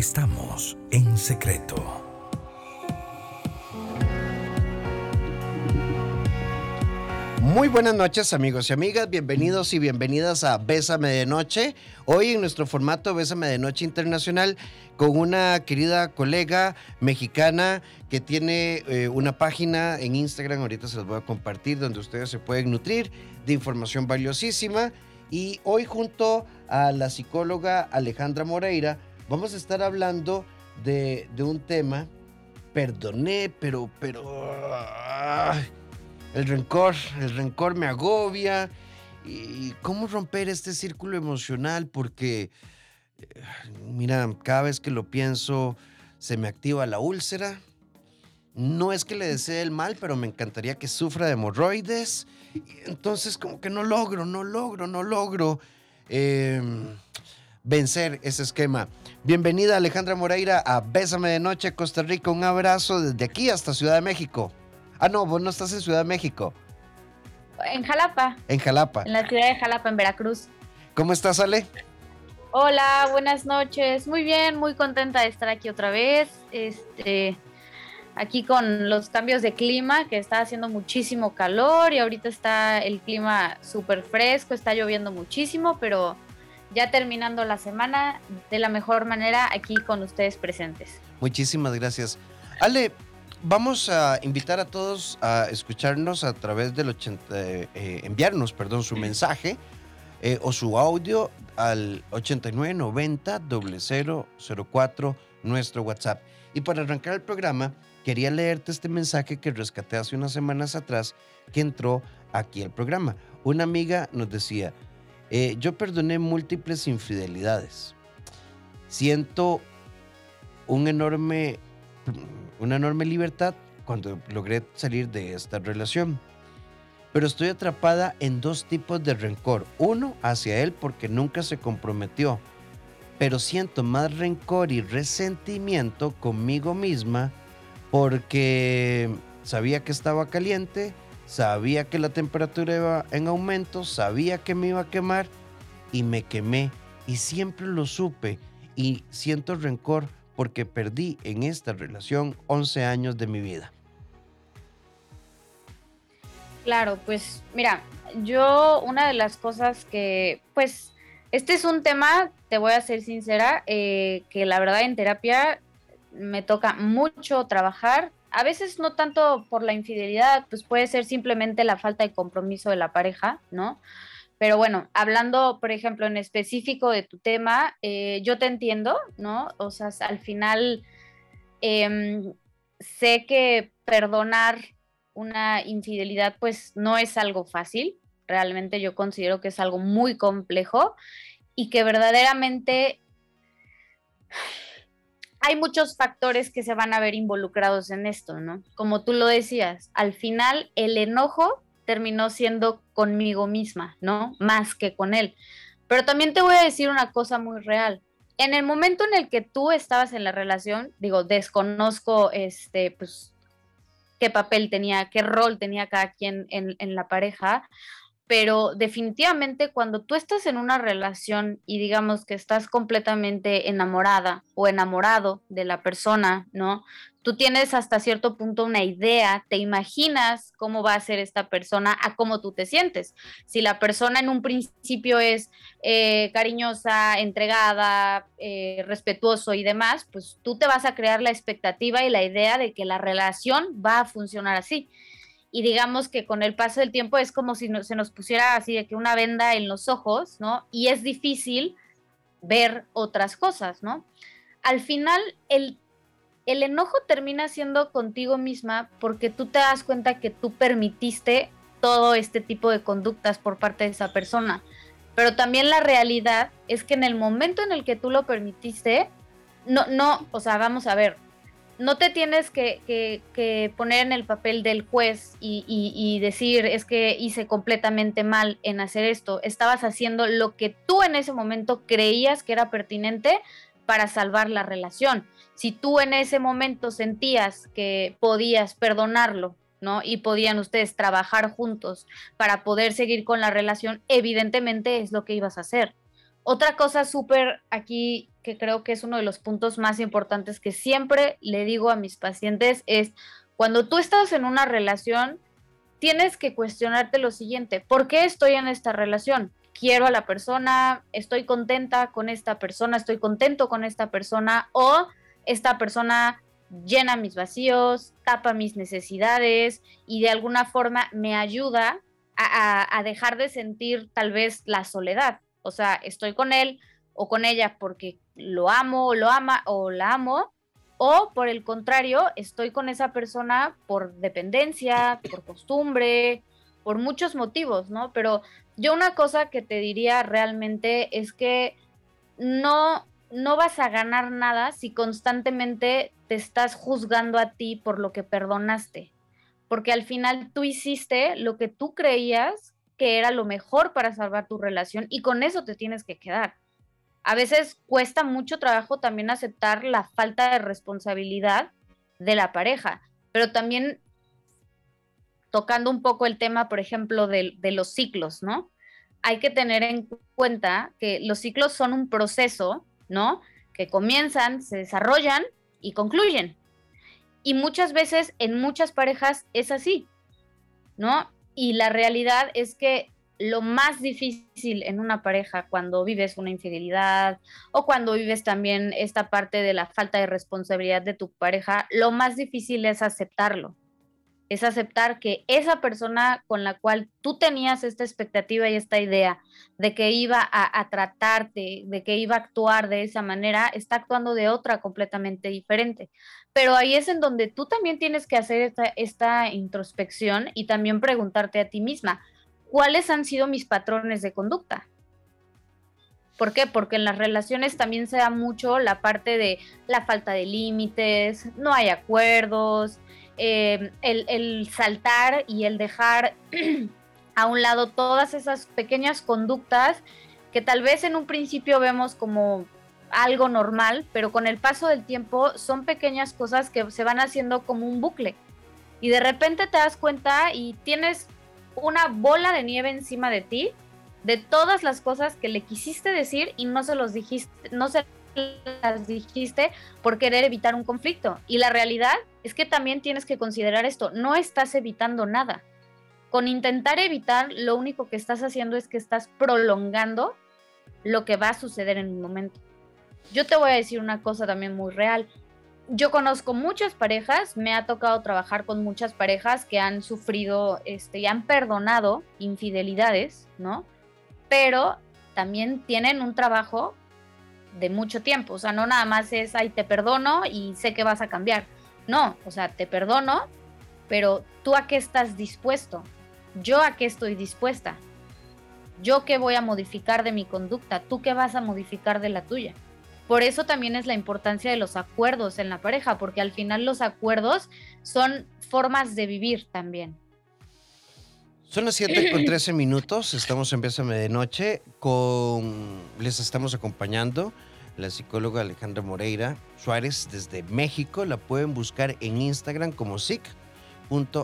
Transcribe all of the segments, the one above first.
estamos en secreto. Muy buenas noches amigos y amigas, bienvenidos y bienvenidas a Bésame de Noche. Hoy en nuestro formato Bésame de Noche Internacional con una querida colega mexicana que tiene eh, una página en Instagram, ahorita se los voy a compartir, donde ustedes se pueden nutrir de información valiosísima. Y hoy junto a la psicóloga Alejandra Moreira vamos a estar hablando de, un tema, perdoné, pero, pero, el rencor, el rencor me agobia. ¿Y cómo romper este círculo emocional? Porque, eh, mira, cada vez que lo pienso, se me activa la úlcera. No es que le desee el mal, pero me encantaría que sufra de hemorroides. Entonces, como que no logro, no logro, no logro. Eh, vencer ese esquema. Bienvenida Alejandra Moreira a Bésame de Noche, Costa Rica. Un abrazo desde aquí hasta Ciudad de México. Ah, no, vos no estás en Ciudad de México. En Jalapa. En Jalapa. En la ciudad de Jalapa, en Veracruz. ¿Cómo estás, Ale? Hola, buenas noches. Muy bien, muy contenta de estar aquí otra vez. Este, aquí con los cambios de clima, que está haciendo muchísimo calor y ahorita está el clima súper fresco, está lloviendo muchísimo, pero ya terminando la semana de la mejor manera aquí con ustedes presentes. Muchísimas gracias. Ale, vamos a invitar a todos a escucharnos a través del 80, eh, enviarnos, perdón, su mensaje eh, o su audio al 8990 0004 nuestro WhatsApp. Y para arrancar el programa, quería leerte este mensaje que rescaté hace unas semanas atrás que entró aquí al programa. Una amiga nos decía, eh, yo perdoné múltiples infidelidades. Siento un enorme, una enorme libertad cuando logré salir de esta relación. Pero estoy atrapada en dos tipos de rencor. Uno hacia él porque nunca se comprometió. Pero siento más rencor y resentimiento conmigo misma porque sabía que estaba caliente, sabía que la temperatura iba en aumento, sabía que me iba a quemar y me quemé y siempre lo supe y siento rencor porque perdí en esta relación 11 años de mi vida. Claro, pues mira, yo una de las cosas que, pues, este es un tema, te voy a ser sincera, eh, que la verdad en terapia me toca mucho trabajar a veces no tanto por la infidelidad, pues puede ser simplemente la falta de compromiso de la pareja, ¿no? Pero bueno, hablando, por ejemplo, en específico de tu tema, eh, yo te entiendo, ¿no? O sea, al final em, sé que perdonar una infidelidad, pues no es algo fácil. Realmente yo considero que es algo muy complejo y que verdaderamente hay muchos factores que se van a ver involucrados en esto, ¿no? Como tú lo decías, al final el enojo terminó siendo conmigo misma, ¿no? Más que con él. Pero también te voy a decir una cosa muy real. En el momento en el que tú estabas en la relación, digo, desconozco este, pues, qué papel tenía, qué rol tenía cada quien en, en la pareja, pero definitivamente cuando tú estás en una relación y digamos que estás completamente enamorada o enamorado de la persona, ¿no? Tú tienes hasta cierto punto una idea, te imaginas cómo va a ser esta persona a cómo tú te sientes. Si la persona en un principio es eh, cariñosa, entregada, eh, respetuoso y demás, pues tú te vas a crear la expectativa y la idea de que la relación va a funcionar así y digamos que con el paso del tiempo es como si se nos pusiera así de que una venda en los ojos, ¿no? Y es difícil ver otras cosas, ¿no? Al final, el, el enojo termina siendo contigo misma porque tú te das cuenta que tú permitiste todo este tipo de conductas por parte de esa persona. Pero también la realidad es que en el momento en el que tú lo permitiste, no, no, o sea, vamos a ver, no te tienes que, poner en el papel del juez y, decir es que hice completamente mal en hacer esto. Estabas haciendo lo que tú en ese momento creías que era pertinente para salvar la relación. Si tú en ese momento sentías que podías perdonarlo, ¿no? Y podían ustedes trabajar juntos para poder seguir con la relación, evidentemente es lo que ibas a hacer. Otra cosa súper aquí que creo que es uno de los puntos más importantes que siempre le digo a mis pacientes es cuando tú estás en una relación, tienes que cuestionarte lo siguiente, ¿por qué estoy en esta relación? quiero a la persona, estoy contenta con esta persona, estoy contento con esta persona o esta persona llena mis vacíos, tapa mis necesidades y de alguna forma me ayuda a, dejar de sentir tal vez la soledad. O sea, estoy con él o con ella porque lo amo o lo ama o la amo, o por el contrario, estoy con esa persona por dependencia, por costumbre, por muchos motivos, ¿no? Pero yo una cosa que te diría realmente es que no, no vas a ganar nada si constantemente te estás juzgando a ti por lo que perdonaste, porque al final tú hiciste lo que tú creías que era lo mejor para salvar tu relación y con eso te tienes que quedar. A veces cuesta mucho trabajo también aceptar la falta de responsabilidad de la pareja, pero también tocando un poco el tema, por ejemplo, de, los ciclos, ¿no? Hay que tener en cuenta que los ciclos son un proceso, ¿no? Que comienzan, se desarrollan y concluyen. Y muchas veces en muchas parejas es así, ¿no? Y la realidad es que lo más difícil en una pareja cuando vives una infidelidad o cuando vives también esta parte de la falta de responsabilidad de tu pareja, lo más difícil es aceptarlo es aceptar que esa persona con la cual tú tenías esta expectativa y esta idea de que iba a, tratarte, de que iba a actuar de esa manera, está actuando de otra completamente diferente. Pero ahí es en donde tú también tienes que hacer esta, esta introspección y también preguntarte a ti misma, ¿cuáles han sido mis patrones de conducta? ¿Por qué? Porque en las relaciones también se da mucho la parte de la falta de límites, no hay acuerdos, eh, el, saltar y el dejar a un lado todas esas pequeñas conductas que tal vez en un principio vemos como algo normal, pero con el paso del tiempo son pequeñas cosas que se van haciendo como un bucle. Y de repente te das cuenta y tienes una bola de nieve encima de ti de todas las cosas que le quisiste decir y no se los dijiste, no se las dijiste por querer evitar un conflicto. Y la realidad es que también tienes que considerar esto, no estás evitando nada. Con intentar evitar, lo único que estás haciendo es que estás prolongando lo que va a suceder en un momento. Yo te voy a decir una cosa también muy real. Yo conozco muchas parejas, me ha tocado trabajar con muchas parejas que han sufrido este, y han perdonado infidelidades, ¿no? Pero también tienen un trabajo de mucho tiempo. O sea, no nada más es, ay, te perdono y sé que vas a cambiar. No, o sea, te perdono, pero tú a qué estás dispuesto. Yo a qué estoy dispuesta. Yo qué voy a modificar de mi conducta. Tú qué vas a modificar de la tuya. Por eso también es la importancia de los acuerdos en la pareja, porque al final los acuerdos son formas de vivir también. Son las 7 con 13 minutos, estamos en de Noche, les estamos acompañando la psicóloga Alejandra Moreira Suárez desde México. La pueden buscar en Instagram como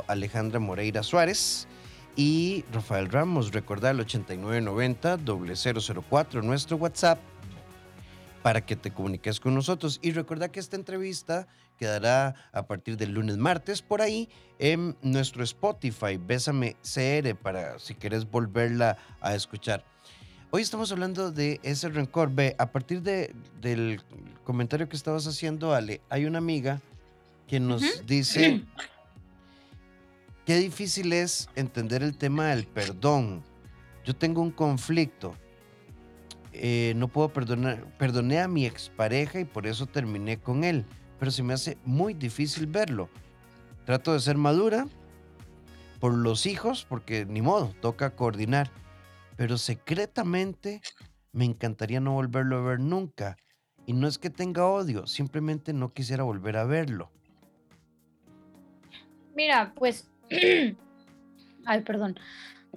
Alejandra Moreira Suárez. Y Rafael Ramos, recordar el 8990 004, nuestro WhatsApp, para que te comuniques con nosotros. Y recuerda que esta entrevista quedará a partir del lunes, martes, por ahí en nuestro Spotify, Bésame CR, para si quieres volverla a escuchar. Hoy estamos hablando de ese rencor. Ve, a partir de, del comentario que estabas haciendo, Ale, hay una amiga que nos dice qué difícil es entender el tema del perdón. Yo tengo un conflicto. Eh, no puedo perdonar. Perdoné a mi expareja y por eso terminé con él. Pero se me hace muy difícil verlo. Trato de ser madura por los hijos, porque ni modo, toca coordinar pero secretamente me encantaría no volverlo a ver nunca. Y no es que tenga odio, simplemente no quisiera volver a verlo. Mira, pues... Ay, perdón.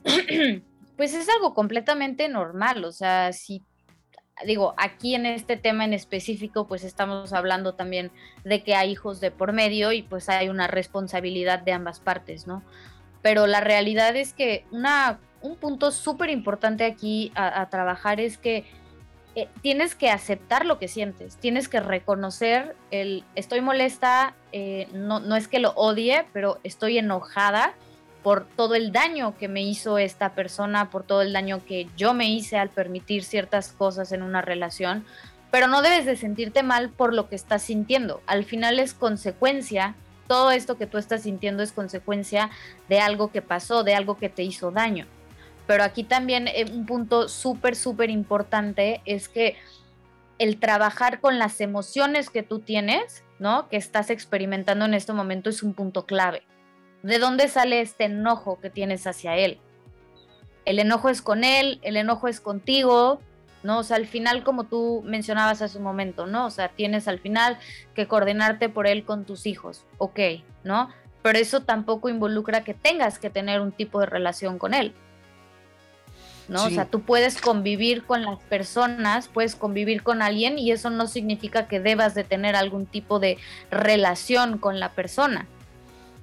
pues es algo completamente normal, o sea, si digo, aquí en este tema en específico, pues estamos hablando también de que hay hijos de por medio y pues hay una responsabilidad de ambas partes, ¿no? Pero la realidad es que una un punto súper importante aquí a, trabajar es que eh, tienes que aceptar lo que sientes, tienes que reconocer el estoy molesta, eh, no, no es que lo odie, pero estoy enojada por todo el daño que me hizo esta persona, por todo el daño que yo me hice al permitir ciertas cosas en una relación, pero no debes de sentirte mal por lo que estás sintiendo. Al final es consecuencia, todo esto que tú estás sintiendo es consecuencia de algo que pasó, de algo que te hizo daño. Pero aquí también eh, un punto súper, súper importante es que el trabajar con las emociones que tú tienes, ¿no? Que estás experimentando en este momento es un punto clave. ¿De dónde sale este enojo que tienes hacia él? El enojo es con él, el enojo es contigo, ¿no? O sea, al final, como tú mencionabas hace un momento, ¿no? O sea, tienes al final que coordinarte por él con tus hijos, ok, ¿no? Pero eso tampoco involucra que tengas que tener un tipo de relación con él. ¿No? O sea, tú puedes convivir con las personas, puedes convivir con alguien y eso no significa que debas de tener algún tipo de relación con la persona.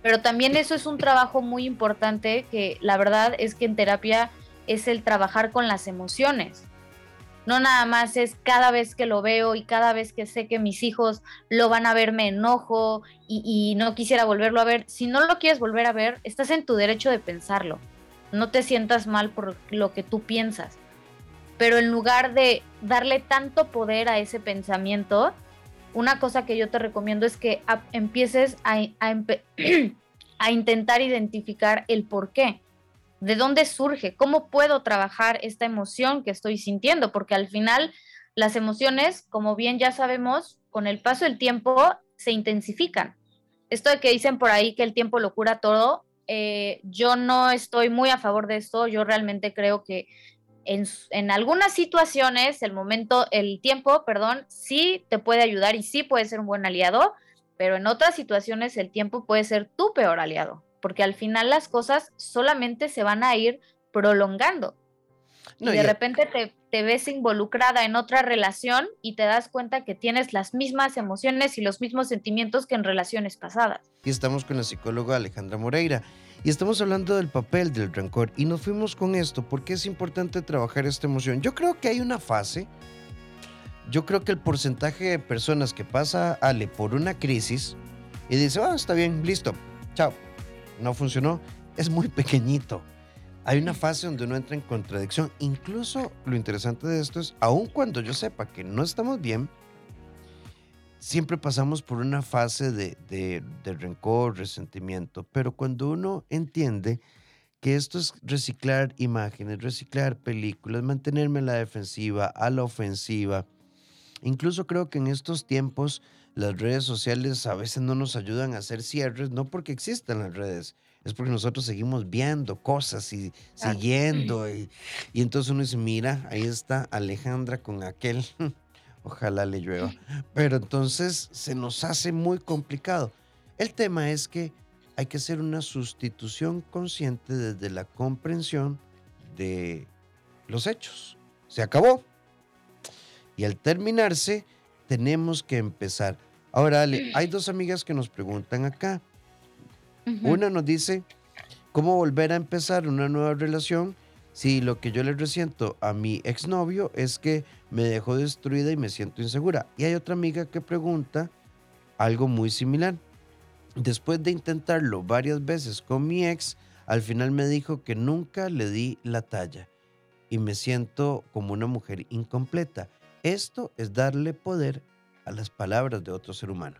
Pero también eso es un trabajo muy importante que la verdad es que en terapia es el trabajar con las emociones. No nada más es cada vez que lo veo y cada vez que sé que mis hijos lo van a ver me enojo y, y no quisiera volverlo a ver. Si no lo quieres volver a ver, estás en tu derecho de pensarlo no te sientas mal por lo que tú piensas. Pero en lugar de darle tanto poder a ese pensamiento, una cosa que yo te recomiendo es que empieces a, a, intentar identificar el por qué. ¿De dónde surge? ¿Cómo puedo trabajar esta emoción que estoy sintiendo? Porque al final las emociones, como bien ya sabemos, con el paso del tiempo se intensifican. Esto de que dicen por ahí que el tiempo lo cura todo, eh, yo no estoy muy a favor de esto. Yo realmente creo que en, algunas situaciones el momento, el tiempo, perdón, sí te puede ayudar y sí puede ser un buen aliado, pero en otras situaciones el tiempo puede ser tu peor aliado, porque al final las cosas solamente se van a ir prolongando. Y de repente te, te, ves involucrada en otra relación y te das cuenta que tienes las mismas emociones y los mismos sentimientos que en relaciones pasadas. Y estamos con la psicóloga Alejandra Moreira. Y estamos hablando del papel del rencor. Y nos fuimos con esto porque es importante trabajar esta emoción. Yo creo que hay una fase. Yo creo que el porcentaje de personas que pasa Ale por una crisis y dice, ah, está bien, listo, chao, no funcionó, es muy pequeñito. Hay una fase donde uno entra en contradicción. Incluso lo interesante de esto es, aun cuando yo sepa que no estamos bien, siempre pasamos por una fase de, rencor, resentimiento, pero cuando uno entiende que esto es reciclar imágenes, reciclar películas, mantenerme a la defensiva, a la ofensiva, incluso creo que en estos tiempos las redes sociales a veces no nos ayudan a hacer cierres, no porque existan las redes, es porque nosotros seguimos viendo cosas y siguiendo. Y, y entonces uno dice, mira, ahí está Alejandra con aquel Ojalá le llueva. Pero entonces se nos hace muy complicado. El tema es que hay que hacer una sustitución consciente desde la comprensión de los hechos. Se acabó. Y al terminarse, tenemos que empezar. Ahora, Ale, hay dos amigas que nos preguntan acá. Una nos dice, ¿cómo volver a empezar una nueva relación si lo que yo le resiento a mi exnovio es que me dejó destruida y me siento insegura. Y hay otra amiga que pregunta algo muy similar. Después de intentarlo varias veces con mi ex, al final me dijo que nunca le di la talla y me siento como una mujer incompleta. Esto es darle poder a las palabras de otro ser humano.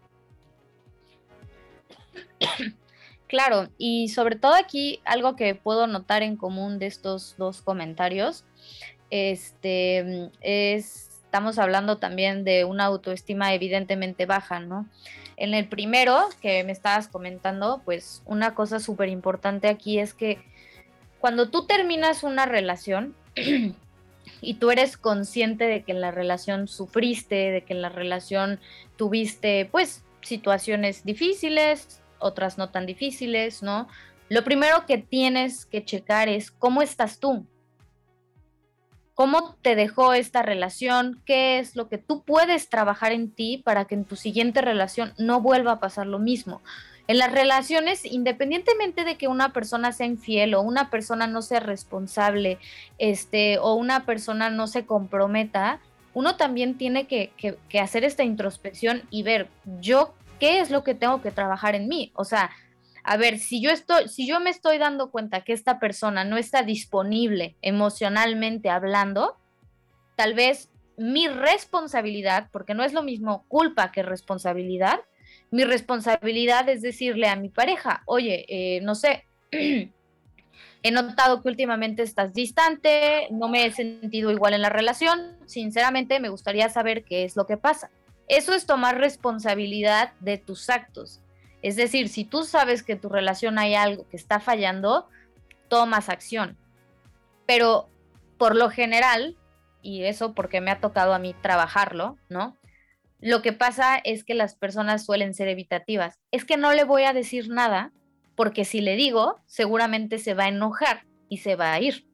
Claro, y sobre todo aquí algo que puedo notar en común de estos dos comentarios, este, es, estamos hablando también de una autoestima evidentemente baja, ¿no? En el primero que me estabas comentando, pues una cosa súper importante aquí es que cuando tú terminas una relación y tú eres consciente de que en la relación sufriste, de que en la relación tuviste pues situaciones difíciles, otras no tan difíciles, ¿no? Lo primero que tienes que checar es cómo estás tú. ¿Cómo te dejó esta relación? ¿Qué es lo que tú puedes trabajar en ti para que en tu siguiente relación no vuelva a pasar lo mismo? En las relaciones, independientemente de que una persona sea infiel o una persona no sea responsable, este, o una persona no se comprometa, uno también tiene que, que hacer esta introspección y ver yo qué es lo que tengo que trabajar en mí. O sea, a ver, si yo estoy, si yo me estoy dando cuenta que esta persona no está disponible emocionalmente hablando, tal vez mi responsabilidad, porque no es lo mismo culpa que responsabilidad, mi responsabilidad es decirle a mi pareja, oye, eh, no sé, he notado que últimamente estás distante, no me he sentido igual en la relación, sinceramente me gustaría saber qué es lo que pasa. Eso es tomar responsabilidad de tus actos. Es decir, si tú sabes que tu relación hay algo que está fallando, tomas acción. Pero por lo general, y eso porque me ha tocado a mí trabajarlo, ¿no? Lo que pasa es que las personas suelen ser evitativas. Es que no le voy a decir nada porque si le digo, seguramente se va a enojar y se va a ir.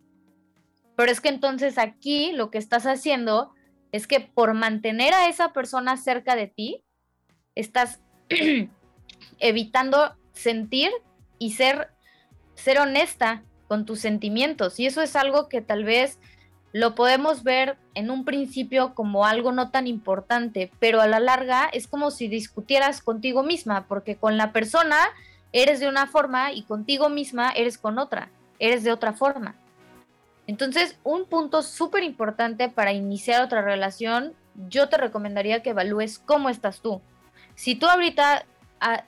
Pero es que entonces aquí lo que estás haciendo es que por mantener a esa persona cerca de ti, estás evitando sentir y ser, ser honesta con tus sentimientos. Y eso es algo que tal vez lo podemos ver en un principio como algo no tan importante, pero a la larga es como si discutieras contigo misma, porque con la persona eres de una forma y contigo misma eres con otra, eres de otra forma. Entonces, un punto súper importante para iniciar otra relación, yo te recomendaría que evalúes cómo estás tú. Si tú ahorita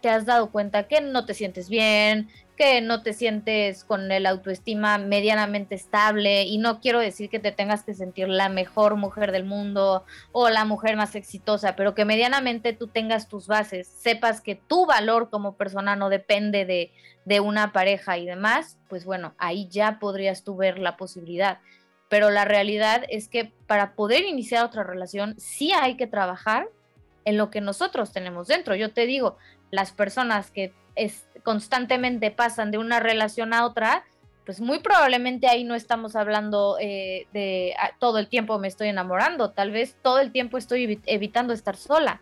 te has dado cuenta que no te sientes bien, que no te sientes con el autoestima medianamente estable y no quiero decir que te tengas que sentir la mejor mujer del mundo o la mujer más exitosa, pero que medianamente tú tengas tus bases, sepas que tu valor como persona no depende de, de una pareja y demás, pues bueno, ahí ya podrías tú ver la posibilidad. Pero la realidad es que para poder iniciar otra relación sí hay que trabajar en lo que nosotros tenemos dentro. Yo te digo, las personas que constantemente pasan de una relación a otra, pues muy probablemente ahí no estamos hablando eh, de ah, todo el tiempo me estoy enamorando, tal vez todo el tiempo estoy evitando estar sola.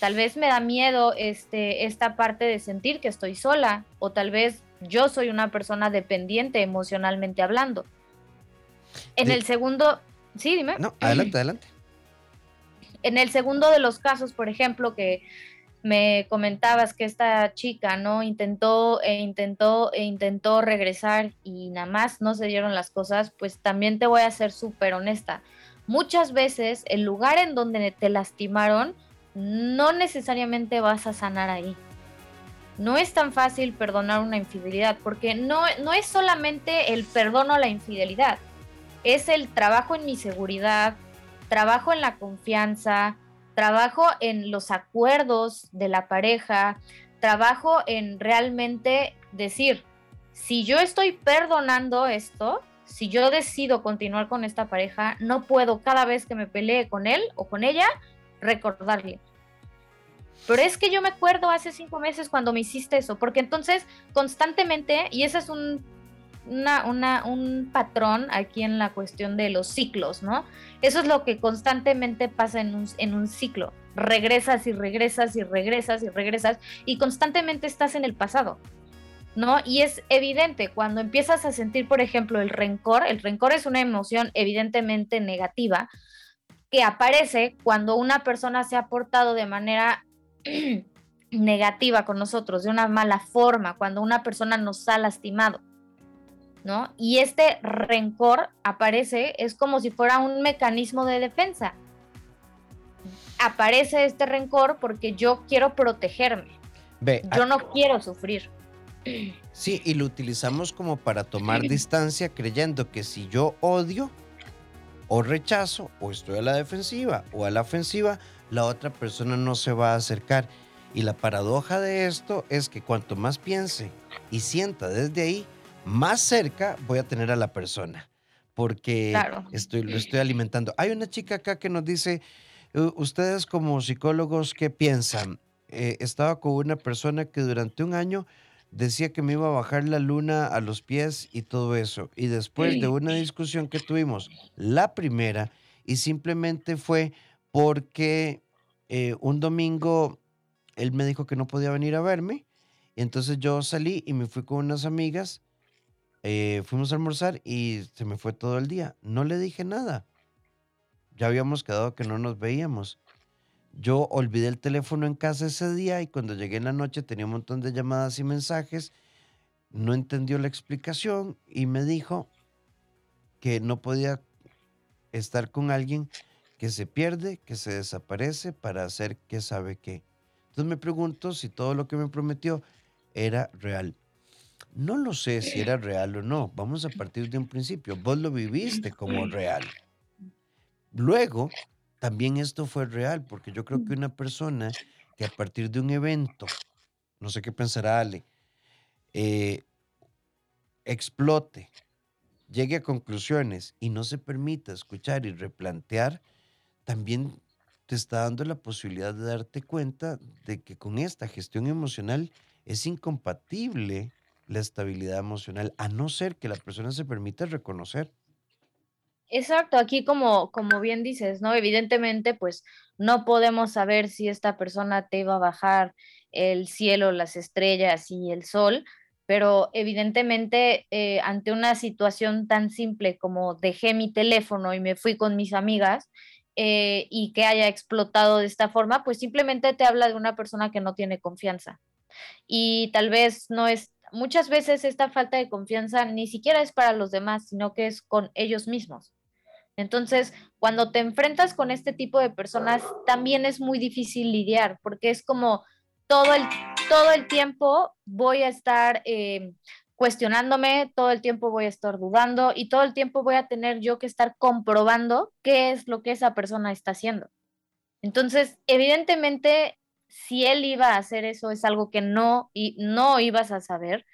Tal vez me da miedo este, esta parte de sentir que estoy sola o tal vez yo soy una persona dependiente emocionalmente hablando. En el segundo, sí, dime. No, adelante, adelante. En el segundo de los casos, por ejemplo, que me comentabas que esta chica, ¿no? Intentó e intentó e intentó regresar y nada más no se dieron las cosas, pues también te voy a ser súper honesta. Muchas veces el lugar en donde te lastimaron no necesariamente vas a sanar ahí. No es tan fácil perdonar una infidelidad porque no, no es solamente el perdono a la infidelidad, es el trabajo en mi seguridad, trabajo en la confianza, trabajo en los acuerdos de la pareja, trabajo en realmente decir, si yo estoy perdonando esto, si yo decido continuar con esta pareja, no puedo cada vez que me pelee con él o con ella recordarle. Pero es que yo me acuerdo hace cinco meses cuando me hiciste eso, porque entonces constantemente, y ese es un una, un patrón aquí en la cuestión de los ciclos, ¿no? Eso es lo que constantemente pasa en un, en un ciclo. Regresas y regresas y regresas y regresas y constantemente estás en el pasado, ¿no? Y es evidente cuando empiezas a sentir, por ejemplo, el rencor, el rencor es una emoción evidentemente negativa que aparece cuando una persona se ha portado de manera negativa con nosotros, de una mala forma, cuando una persona nos ha lastimado. ¿No? Y este rencor aparece, es como si fuera un mecanismo de defensa. Aparece este rencor porque yo quiero protegerme. yo no quiero sufrir. Sí, y lo utilizamos como para tomar distancia creyendo que si yo odio o rechazo o estoy a la defensiva o a la ofensiva, la otra persona no se va a acercar. Y la paradoja de esto es que cuanto más piense y sienta desde ahí, más cerca voy a tener a la persona, porque estoy, lo estoy alimentando. Hay una chica acá que nos dice, ustedes como psicólogos, ¿qué piensan? Eh, estaba con una persona que durante un año decía que me iba a bajar la luna a los pies y todo eso. Y después de una discusión que tuvimos, la primera, y simplemente fue porque eh, un domingo él me dijo que no podía venir a verme. Y entonces yo salí y me fui con unas amigas eh, fuimos a almorzar y se me fue todo el día. No le dije nada. Ya habíamos quedado que no nos veíamos. Yo olvidé el teléfono en casa ese día y cuando llegué en la noche tenía un montón de llamadas y mensajes. No entendió la explicación y me dijo que no podía estar con alguien que se pierde, que se desaparece para hacer que sabe qué. Entonces me pregunto si todo lo que me prometió era real. No lo sé si era real o no. Vamos a partir de un principio. Vos lo viviste como real. Luego, también esto fue real, porque yo creo que una persona que a partir de un evento, no sé qué pensará Ale, eh, explote, llegue a conclusiones y no se permita escuchar y replantear, también te está dando la posibilidad de darte cuenta de que con esta gestión emocional es incompatible la estabilidad emocional, a no ser que la persona se permita reconocer. Exacto, aquí como, como bien dices, ¿no? Evidentemente, pues no podemos saber si esta persona te iba a bajar el cielo, las estrellas y el sol, pero evidentemente eh, ante una situación tan simple como dejé mi teléfono y me fui con mis amigas eh, y que haya explotado de esta forma, pues simplemente te habla de una persona que no tiene confianza. Y tal vez no es, muchas veces esta falta de confianza ni siquiera es para los demás, sino que es con ellos mismos. Entonces, cuando te enfrentas con este tipo de personas, también es muy difícil lidiar, porque es como todo el, todo el tiempo voy a estar eh, cuestionándome, todo el tiempo voy a estar dudando y todo el tiempo voy a tener yo que estar comprobando qué es lo que esa persona está haciendo. Entonces, evidentemente, si él iba a hacer eso es algo que no, y no ibas a saber,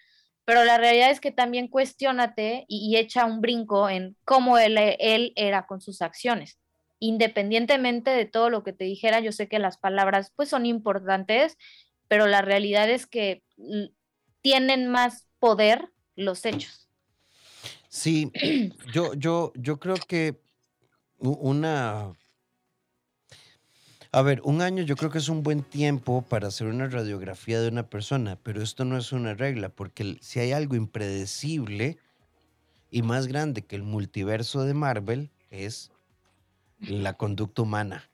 pero la realidad es que también cuestionate y, echa un brinco en cómo él, él era con sus acciones. Independientemente de todo lo que te dijera, yo sé que las palabras pues son importantes, pero la realidad es que tienen más poder los hechos. Sí, yo, yo, yo creo que una a ver, un año yo creo que es un buen tiempo para hacer una radiografía de una persona, pero esto no es una regla, porque si hay algo impredecible y más grande que el multiverso de Marvel es la conducta humana.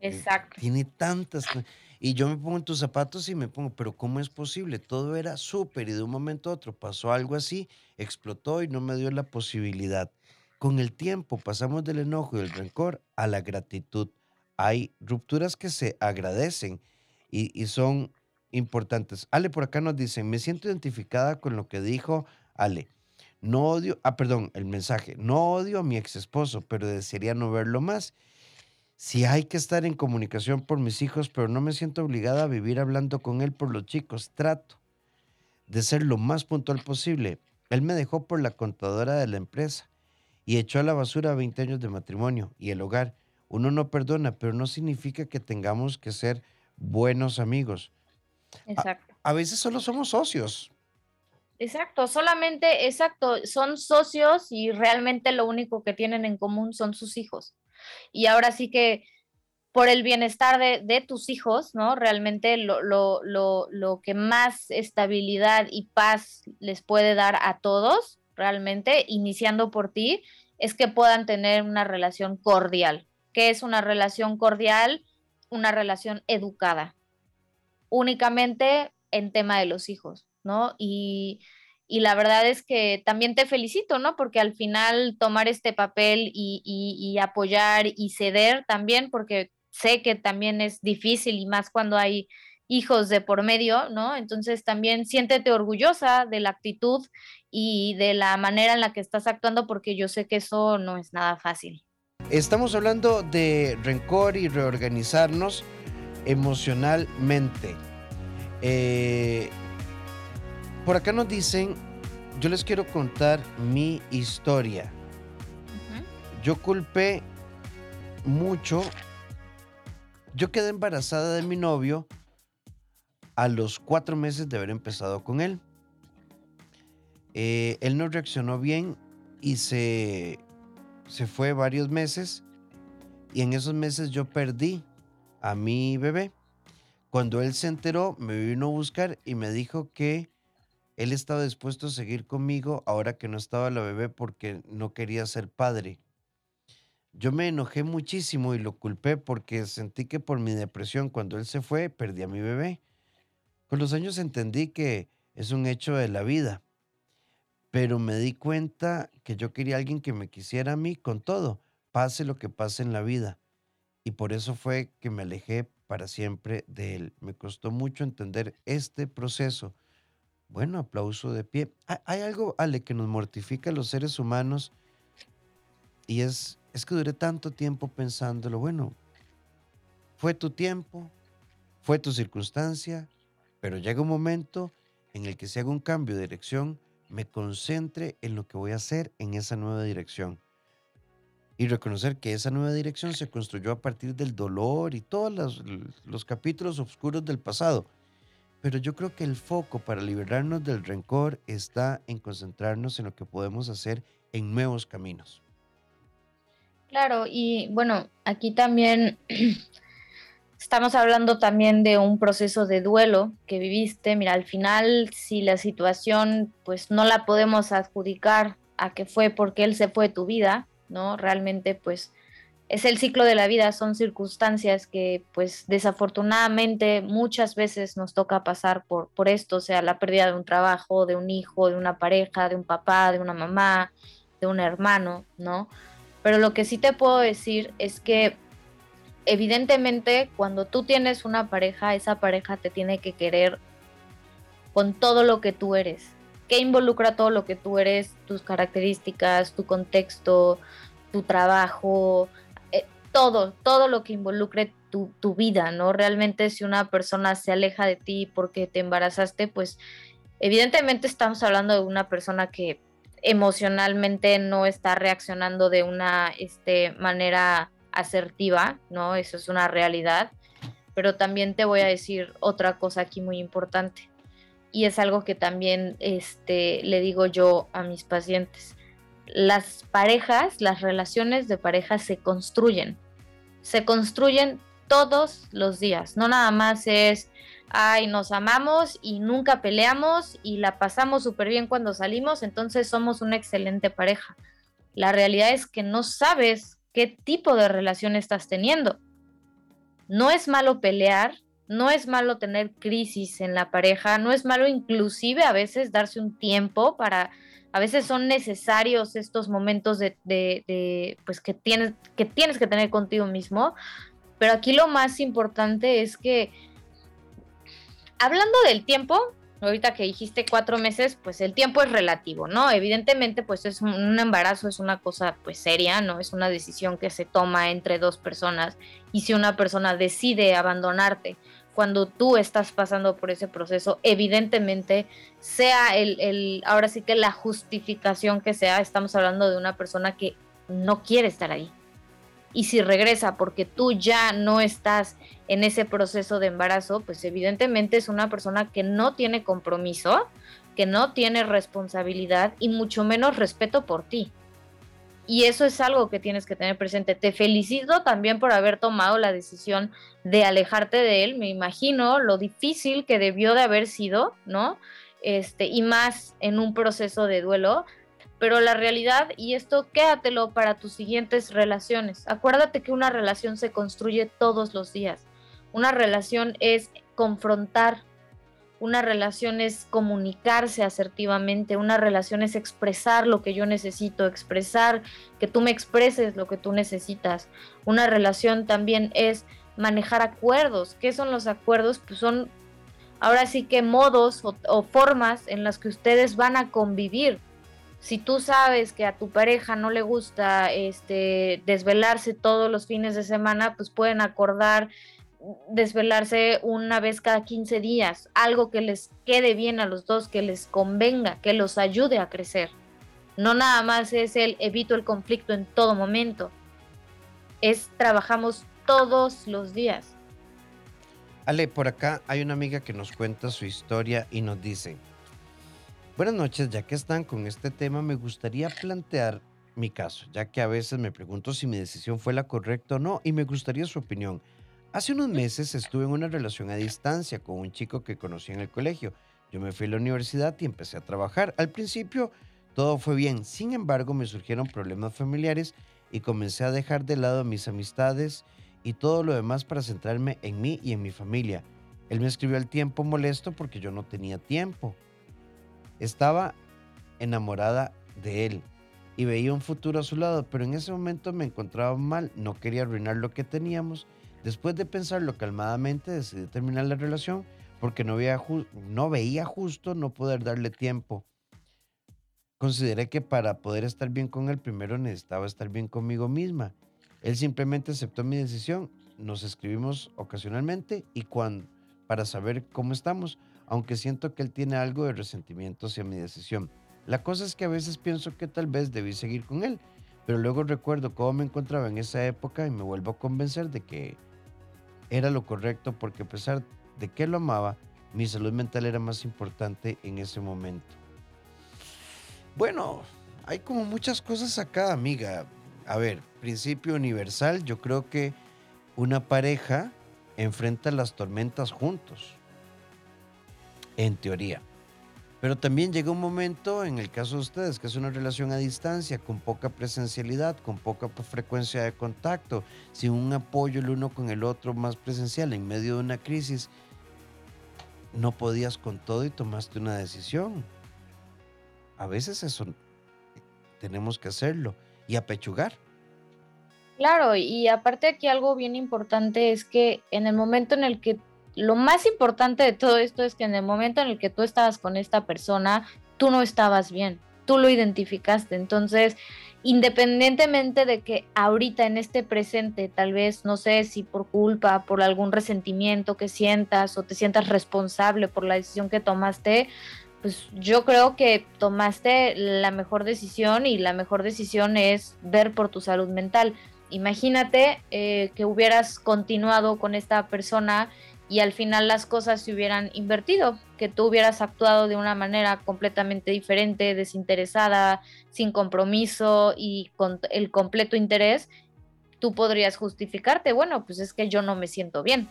Exacto. Tiene tantas... Y yo me pongo en tus zapatos y me pongo, pero ¿cómo es posible? Todo era súper y de un momento a otro pasó algo así, explotó y no me dio la posibilidad. Con el tiempo pasamos del enojo y del rencor a la gratitud hay rupturas que se agradecen y, son importantes. Ale, por acá nos dicen, me siento identificada con lo que dijo Ale. No odio, ah, perdón, el mensaje, no odio a mi ex esposo, pero desearía no verlo más. Si hay que estar en comunicación por mis hijos, pero no me siento obligada a vivir hablando con él por los chicos. Trato de ser lo más puntual posible. Él me dejó por la contadora de la empresa y echó a la basura 20 años de matrimonio y el hogar. Uno no perdona, pero no significa que tengamos que ser buenos amigos. Exacto. A, veces solo somos socios. Exacto, solamente, exacto, son socios y realmente lo único que tienen en común son sus hijos. Y ahora sí que por el bienestar de, tus hijos, ¿no? Realmente lo, lo, lo, lo, que más estabilidad y paz les puede dar a todos, realmente, iniciando por ti, es que puedan tener una relación cordial, que es una relación cordial, una relación educada, únicamente en tema de los hijos, ¿no? Y, la verdad es que también te felicito, ¿no? Porque al final tomar este papel y, y, apoyar y ceder también, porque sé que también es difícil y más cuando hay hijos de por medio, ¿no? Entonces también siéntete orgullosa de la actitud y de la manera en la que estás actuando, porque yo sé que eso no es nada fácil. Estamos hablando de rencor y reorganizarnos emocionalmente. Eh, por acá nos dicen, yo les quiero contar mi historia. Yo culpé mucho. Yo quedé embarazada de mi novio a los cuatro meses de haber empezado con él. Eh, él no reaccionó bien y se se fue varios meses y en esos meses yo perdí a mi bebé. Cuando él se enteró, me vino a buscar y me dijo que él estaba dispuesto a seguir conmigo ahora que no estaba la bebé porque no quería ser padre. yo me enojé muchísimo y lo culpé porque sentí que por mi depresión cuando él se fue perdí a mi bebé. Con los años entendí que es un hecho de la vida, pero me di cuenta que yo quería alguien que me quisiera a mí con todo, pase lo que pase en la vida. Y por eso fue que me alejé para siempre de él. Me costó mucho entender este proceso. Bueno, aplauso de pie. Hay algo, Ale, que nos mortifica a los seres humanos y es, es que duré tanto tiempo pensándolo. Bueno, fue tu tiempo, fue tu circunstancia, pero llega un momento en el que si hago un cambio de dirección, me concentre en lo que voy a hacer en esa nueva dirección y reconocer que esa nueva dirección se construyó a partir del dolor y todos los, capítulos oscuros del pasado. Pero yo creo que el foco para liberarnos del rencor está en concentrarnos en lo que podemos hacer en nuevos caminos. Claro, y bueno, aquí también estamos hablando también de un proceso de duelo que viviste. Mira, al final, si la situación pues no la podemos adjudicar a que fue porque él se fue de tu vida, ¿no? Realmente, pues, es el ciclo de la vida, son circunstancias que, pues, desafortunadamente muchas veces nos toca pasar por, por esto, o sea, la pérdida de un trabajo, de un hijo, de una pareja, de un papá, de una mamá, de un hermano, ¿no? Pero lo que sí te puedo decir es que evidentemente cuando tú tienes una pareja, esa pareja te tiene que querer con todo lo que tú eres, ¿Qué involucra todo lo que tú eres, tus características, tu contexto, tu trabajo, eh, todo, todo lo que involucre tu, tu, vida, ¿no? Realmente si una persona se aleja de ti porque te embarazaste, pues evidentemente estamos hablando de una persona que emocionalmente no está reaccionando de una este, manera asertiva, ¿no? Eso es una realidad. Pero también te voy a decir otra cosa aquí muy importante y es algo que también este, le digo yo a mis pacientes. Las parejas, las relaciones de pareja se construyen, se construyen todos los días, no nada más es, ay, nos amamos y nunca peleamos y la pasamos súper bien cuando salimos, entonces somos una excelente pareja. La realidad es que no sabes qué tipo de relación estás teniendo. No es malo pelear, no es malo tener crisis en la pareja, no es malo inclusive a veces darse un tiempo para, a veces son necesarios estos momentos de, pues que tienes, que tienes que tener contigo mismo, pero aquí lo más importante es que, hablando del tiempo, ahorita que dijiste cuatro meses, pues el tiempo es relativo, ¿no? Evidentemente, pues es un, embarazo, es una cosa pues seria, ¿no? Es una decisión que se toma entre dos personas y si una persona decide abandonarte cuando tú estás pasando por ese proceso, evidentemente, sea el, el, ahora sí que la justificación que sea, estamos hablando de una persona que no quiere estar ahí. Y si regresa porque tú ya no estás en ese proceso de embarazo, pues evidentemente es una persona que no tiene compromiso, que no tiene responsabilidad y mucho menos respeto por ti. Y eso es algo que tienes que tener presente. Te felicito también por haber tomado la decisión de alejarte de él. Me imagino lo difícil que debió de haber sido, ¿no? Este, y más en un proceso de duelo. Pero la realidad, y esto quédatelo para tus siguientes relaciones. Acuérdate que una relación se construye todos los días. Una relación es confrontar una relación es comunicarse asertivamente, una relación es expresar lo que yo necesito, expresar que tú me expreses lo que tú necesitas. Una relación también es manejar acuerdos. ¿Qué son los acuerdos? Pues son ahora sí que modos o, formas en las que ustedes van a convivir. Si tú sabes que a tu pareja no le gusta este desvelarse todos los fines de semana, pues pueden acordar desvelarse una vez cada 15 días, algo que les quede bien a los dos, que les convenga, que los ayude a crecer. No nada más es el evito el conflicto en todo momento, es trabajamos todos los días. Ale, por acá hay una amiga que nos cuenta su historia y nos dice, buenas noches, ya que están con este tema, me gustaría plantear mi caso, ya que a veces me pregunto si mi decisión fue la correcta o no y me gustaría su opinión. Hace unos meses estuve en una relación a distancia con un chico que conocí en el colegio. Yo me fui a la universidad y empecé a trabajar. Al principio todo fue bien, sin embargo me surgieron problemas familiares y comencé a dejar de lado mis amistades y todo lo demás para centrarme en mí y en mi familia. Él me escribió al tiempo molesto porque yo no tenía tiempo. Estaba enamorada de él y veía un futuro a su lado, pero en ese momento me encontraba mal, no quería arruinar lo que teníamos. Después de pensarlo calmadamente, decidí terminar la relación porque no veía, justo no poder darle tiempo. Consideré que para poder estar bien con él, primero necesitaba estar bien conmigo misma. Él simplemente aceptó mi decisión, nos escribimos ocasionalmente y cuando, para saber cómo estamos, aunque siento que él tiene algo de resentimiento hacia mi decisión. La cosa es que a veces pienso que tal vez debí seguir con él, pero luego recuerdo cómo me encontraba en esa época y me vuelvo a convencer de que era lo correcto porque a pesar de que lo amaba, mi salud mental era más importante en ese momento. Bueno, hay como muchas cosas acá, amiga. A ver, principio universal, yo creo que una pareja enfrenta las tormentas juntos, en teoría. Pero también llega un momento, en el caso de ustedes, que es una relación a distancia, con poca presencialidad, con poca frecuencia de contacto, sin un apoyo el uno con el otro más presencial en medio de una crisis, no podías con todo y tomaste una decisión. A veces eso tenemos que hacerlo y apechugar. Claro, y aparte aquí algo bien importante es que en el momento en el que lo más importante de todo esto es que en el momento en el que tú estabas con esta persona, tú no estabas bien, tú lo identificaste. Entonces, independientemente de que ahorita en este presente, tal vez, no sé si por culpa, por algún resentimiento que sientas o te sientas responsable por la decisión que tomaste, pues yo creo que tomaste la mejor decisión y la mejor decisión es ver por tu salud mental. Imagínate eh, que hubieras continuado con esta persona y al final las cosas se hubieran invertido, que tú hubieras actuado de una manera completamente diferente, desinteresada, sin compromiso y con el completo interés, tú podrías justificarte, bueno, pues es que yo no me siento bien,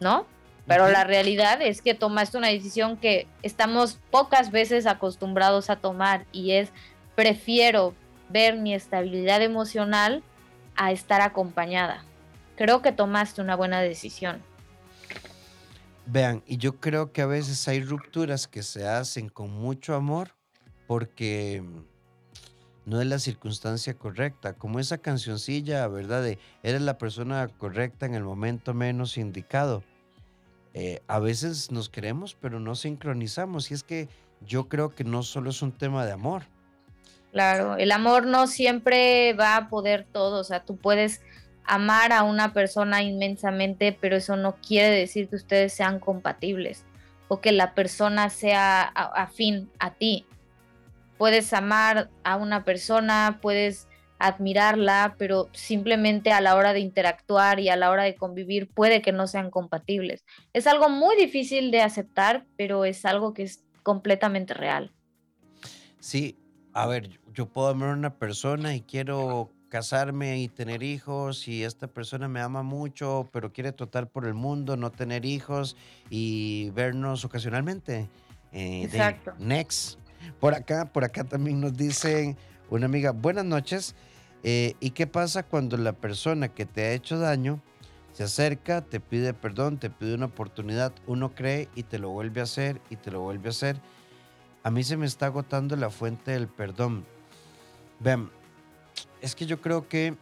¿no? Pero la realidad es que tomaste una decisión que estamos pocas veces acostumbrados a tomar y es prefiero ver mi estabilidad emocional a estar acompañada creo que tomaste una buena decisión. Vean, y yo creo que a veces hay rupturas que se hacen con mucho amor porque no es la circunstancia correcta, como esa cancioncilla, ¿verdad? De eres la persona correcta en el momento menos indicado. Eh, a veces nos queremos, pero no sincronizamos. Y es que yo creo que no solo es un tema de amor. Claro, el amor no siempre va a poder todo. O sea, tú puedes amar a una persona inmensamente, pero eso no quiere decir que ustedes sean compatibles o que la persona sea afín a ti. Puedes amar a una persona, puedes admirarla, pero simplemente a la hora de interactuar y a la hora de convivir puede que no sean compatibles. Es algo muy difícil de aceptar, pero es algo que es completamente real. Sí, a ver, yo puedo amar a una persona y quiero casarme y tener hijos y esta persona me ama mucho, pero quiere tratar por el mundo, no tener hijos y vernos ocasionalmente. Eh, Exacto. next. Por acá, por acá también nos dice una amiga, buenas noches. Eh, ¿Y qué pasa cuando la persona que te ha hecho daño se acerca, te pide perdón, te pide una oportunidad, uno cree y te lo vuelve a hacer y te lo vuelve a hacer? A mí se me está agotando la fuente del perdón. Vean, es que yo creo que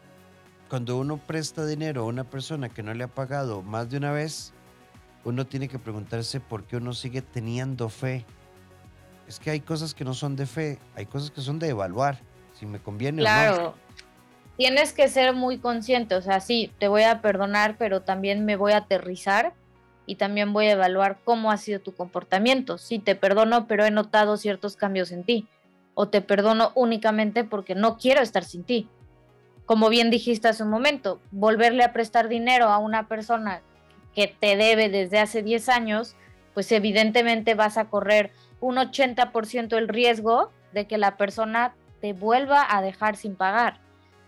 cuando uno presta dinero a una persona que no le ha pagado más de una vez, uno tiene que preguntarse por qué uno sigue teniendo fe. Es que hay cosas que no son de fe, hay cosas que son de evaluar, si me conviene claro. o no. Tienes que ser muy consciente, o sea, sí, te voy a perdonar, pero también me voy a aterrizar y también voy a evaluar cómo ha sido tu comportamiento. Sí, te perdono, pero he notado ciertos cambios en ti o te perdono únicamente porque no quiero estar sin ti. Como bien dijiste hace un momento, volverle a prestar dinero a una persona que te debe desde hace 10 años, pues evidentemente vas a correr un 80% el riesgo de que la persona te vuelva a dejar sin pagar.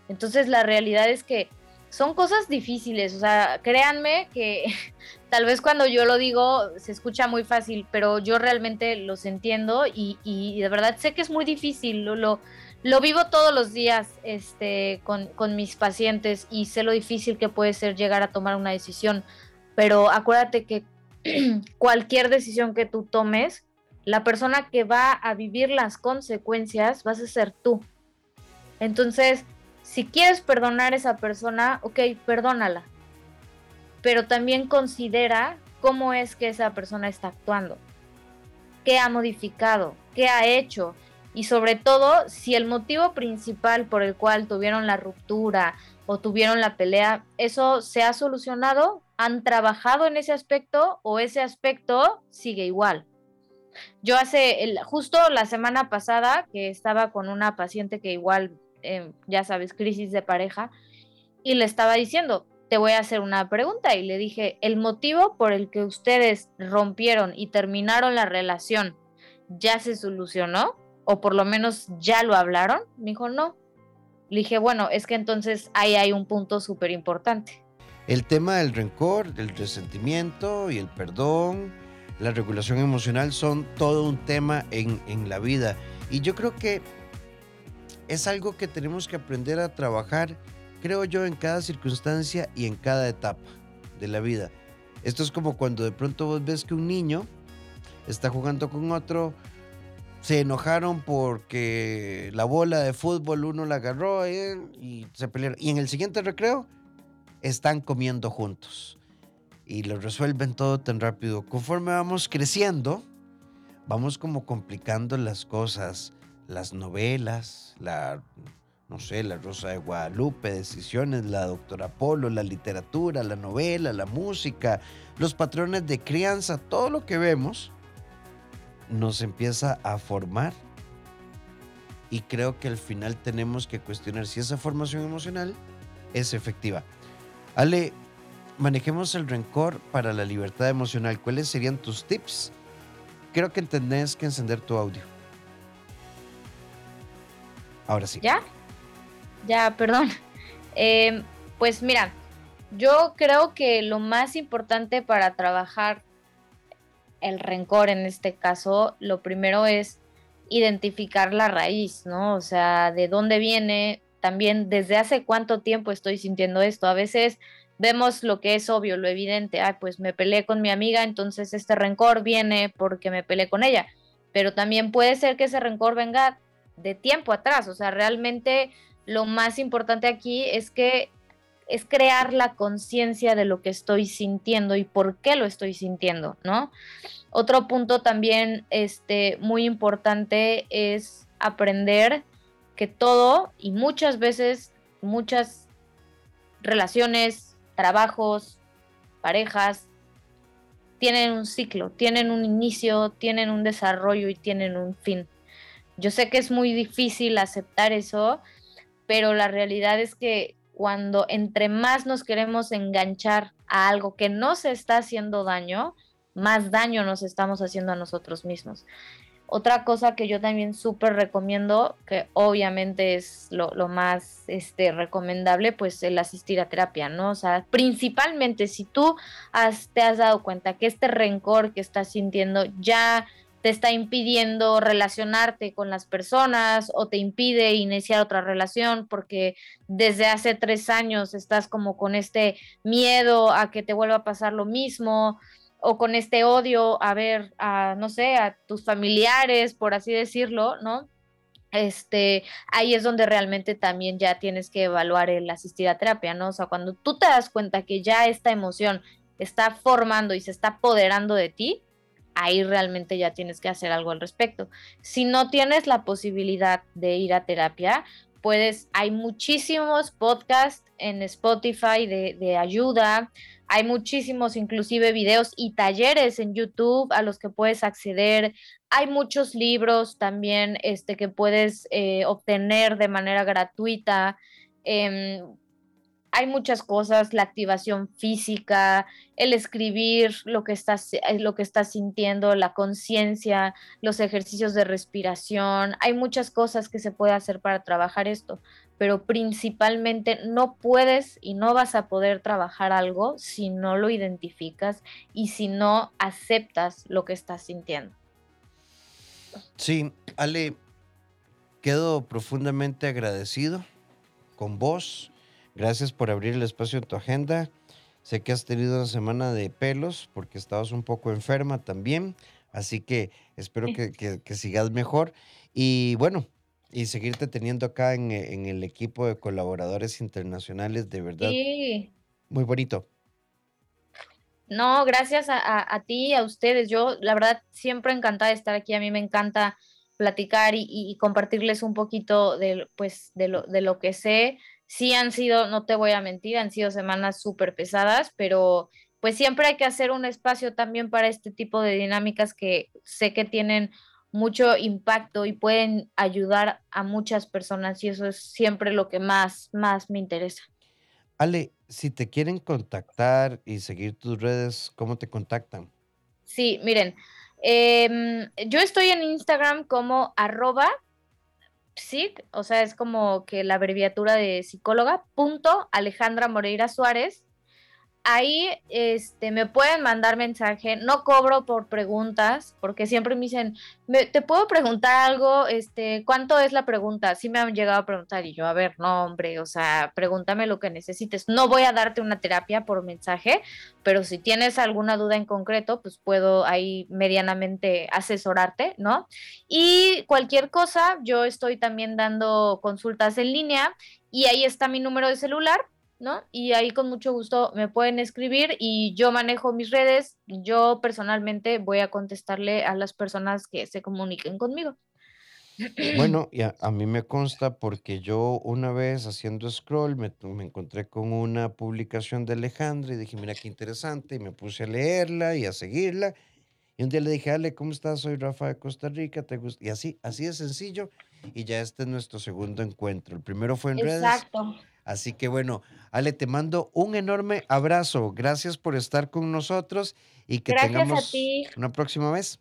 Entonces la realidad es que son cosas difíciles, o sea, créanme que tal vez cuando yo lo digo se escucha muy fácil, pero yo realmente los entiendo y, de verdad sé que es muy difícil, lo, lo vivo todos los días este, con, con mis pacientes y sé lo difícil que puede ser llegar a tomar una decisión, pero acuérdate que cualquier decisión que tú tomes, la persona que va a vivir las consecuencias vas a ser tú. Entonces, si quieres perdonar a esa persona, ok, perdónala. Pero también considera cómo es que esa persona está actuando, qué ha modificado, qué ha hecho y sobre todo si el motivo principal por el cual tuvieron la ruptura o tuvieron la pelea, eso se ha solucionado, han trabajado en ese aspecto o ese aspecto sigue igual. Yo hace, justo la semana pasada que estaba con una paciente que igual, eh, ya sabes, crisis de pareja, y le estaba diciendo, te voy a hacer una pregunta y le dije, el motivo por el que ustedes rompieron y terminaron la relación, ¿ya se solucionó? O por lo menos ya lo hablaron. Me dijo, no. Le dije, bueno, es que entonces ahí hay un punto súper importante. El tema del rencor, del resentimiento y el perdón, la regulación emocional son todo un tema en, en la vida. Y yo creo que es algo que tenemos que aprender a trabajar creo yo, en cada circunstancia y en cada etapa de la vida. Esto es como cuando de pronto vos ves que un niño está jugando con otro, se enojaron porque la bola de fútbol uno la agarró y se pelearon. Y en el siguiente recreo están comiendo juntos y lo resuelven todo tan rápido. Conforme vamos creciendo, vamos como complicando las cosas, las novelas, la no sé, La Rosa de Guadalupe, Decisiones, La Doctora Polo, la literatura, la novela, la música, los patrones de crianza, todo lo que vemos nos empieza a formar. Y creo que al final tenemos que cuestionar si esa formación emocional es efectiva. Ale, manejemos el rencor para la libertad emocional. ¿Cuáles serían tus tips? Creo que entendés que encender tu audio. Ahora sí. ¿Ya? Ya, perdón. Em, pues mira, yo creo que lo más importante para trabajar el rencor en este caso, lo primero es identificar la raíz, ¿no? O sea, de dónde viene, también desde hace cuánto tiempo estoy sintiendo esto. A veces vemos lo que es obvio, lo evidente, ay, pues me peleé con mi amiga, entonces este rencor viene porque me peleé con ella, pero también puede ser que ese rencor venga de tiempo atrás, o sea, realmente lo más importante aquí es que es crear la conciencia de lo que estoy sintiendo y por qué lo estoy sintiendo, ¿no? Otro punto también este, muy importante es aprender que todo y muchas veces, muchas relaciones, trabajos, parejas, tienen un ciclo, tienen un inicio, tienen un desarrollo y tienen un fin. Yo sé que es muy difícil aceptar eso, pero la realidad es que cuando entre más nos queremos enganchar a algo que no se está haciendo daño, más daño nos estamos haciendo a nosotros mismos. Otra cosa que yo también súper recomiendo, que obviamente es lo, más este, recomendable, pues el asistir a terapia, ¿no? O sea, principalmente si tú te has dado cuenta que este rencor que estás sintiendo ya te está impidiendo relacionarte con las personas o te impide iniciar otra relación porque desde hace tres años estás como con este miedo a que te vuelva a pasar lo mismo o con este odio a ver a, no sé, a tus familiares, por así decirlo, ¿no? Este, ahí es donde realmente también ya tienes que evaluar el asistir a terapia, ¿no? O sea, cuando tú te das cuenta que ya esta emoción está formando y se está apoderando de ti, ahí realmente ya tienes que hacer algo al respecto. Si no tienes la posibilidad de ir a terapia, puedes, hay muchísimos podcasts en Spotify de, ayuda, hay muchísimos inclusive videos y talleres en YouTube a los que puedes acceder, hay muchos libros también este, que puedes eh, obtener de manera gratuita. Eh, hay muchas cosas, la activación física, el escribir lo que estás, eh, lo que estás sintiendo, la conciencia, los ejercicios de respiración, hay muchas cosas que se puede hacer para trabajar esto, pero principalmente no puedes y no vas a poder trabajar algo si no lo identificas y si no aceptas lo que estás sintiendo. Sí, Ale, quedo profundamente agradecido con vos. Gracias por abrir el espacio en tu agenda. Sé que has tenido una semana de pelos porque estabas un poco enferma también. Así que espero que, que, sigas mejor. Y bueno, y seguirte teniendo acá en, en, el equipo de colaboradores internacionales, de verdad. Sí. Muy bonito. No, gracias a, a, ti, a ustedes. Yo, la verdad, siempre encantada de estar aquí. A mí me encanta platicar y, y compartirles un poquito de, pues, de, lo, de lo que sé. Sí han sido, no te voy a mentir, han sido semanas súper pesadas, pero pues siempre hay que hacer un espacio también para este tipo de dinámicas que sé que tienen mucho impacto y pueden ayudar a muchas personas y eso es siempre lo que más, más me interesa. Ale, si te quieren contactar y seguir tus redes, ¿cómo te contactan? Sí, miren, em, yo estoy en Instagram como arroba psic, o sea, es como que la abreviatura de psicóloga, punto Alejandra Moreira Suárez ahí este, me pueden mandar mensaje, no cobro por preguntas, porque siempre me dicen, ¿te puedo preguntar algo? Este, ¿Cuánto es la pregunta? Sí me han llegado a preguntar y yo, a ver, no, hombre, o sea, pregúntame lo que necesites. No voy a darte una terapia por mensaje, pero si tienes alguna duda en concreto, pues puedo ahí medianamente asesorarte, ¿no? Y cualquier cosa, yo estoy también dando consultas en línea y ahí está mi número de celular ¿no? Y ahí con mucho gusto me pueden escribir y yo manejo mis redes. Yo personalmente voy a contestarle a las personas que se comuniquen conmigo. Bueno, y a, mí me consta porque yo una vez haciendo scroll me, me, encontré con una publicación de Alejandra y dije, mira qué interesante, y me puse a leerla y a seguirla. Y un día le dije, Ale, ¿cómo estás? Soy Rafa de Costa Rica, ¿te gusta? Y así, así de sencillo. Y ya este es nuestro segundo encuentro. El primero fue en redes. Exacto. Así que bueno, Ale, te mando un enorme abrazo. Gracias por estar con nosotros y que tengamos una próxima vez.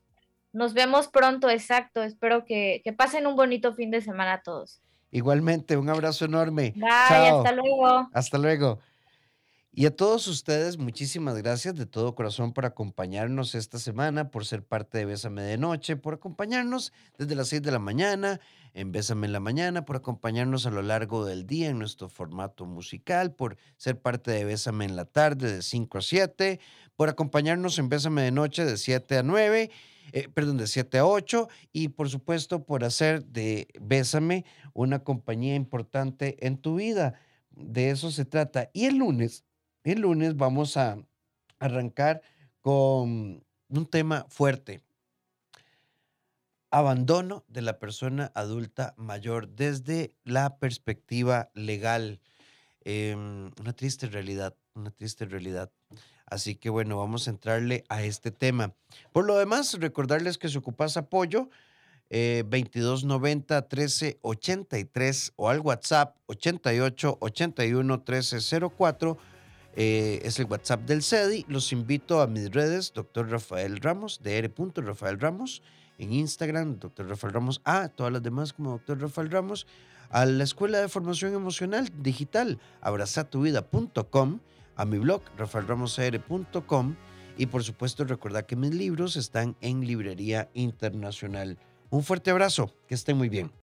Nos vemos pronto, exacto. Espero que, pasen un bonito fin de semana todos. Igualmente, un abrazo enorme. Bye, hasta luego. Hasta luego. Y a todos ustedes, muchísimas gracias de todo corazón por acompañarnos esta semana, por ser parte de Bésame de Noche, por acompañarnos desde las 6 de la mañana en Bésame en la Mañana, por acompañarnos a lo largo del día en nuestro formato musical, por ser parte de Bésame en la tarde de 5 a 7, por acompañarnos en Bésame de Noche de 7 a 9. Eh, perdón, de 7 a 8 y por supuesto por hacer de Bésame una compañía importante en tu vida. De eso se trata. Y el lunes el lunes vamos a arrancar con un tema fuerte. Abandono de la persona adulta mayor desde la perspectiva legal. Em, una triste realidad, una triste realidad. Así que bueno, vamos a entrarle a este tema. Por lo demás, recordarles que si ocupas apoyo, eh, 2290 1383 o al WhatsApp 88 81 1304 eh, es el WhatsApp del CEDI. Los invito a mis redes, Dr. Rafael Ramos, dr. Rafael Ramos, en Instagram, Dr. Rafael Ramos, a todas las demás como Dr. Rafael Ramos, a la Escuela de Formación Emocional Digital, abrazatuvida.com, a mi blog, rafaelramosr.com, y por supuesto recordad que mis libros están en Librería Internacional. Un fuerte abrazo, que estén muy bien.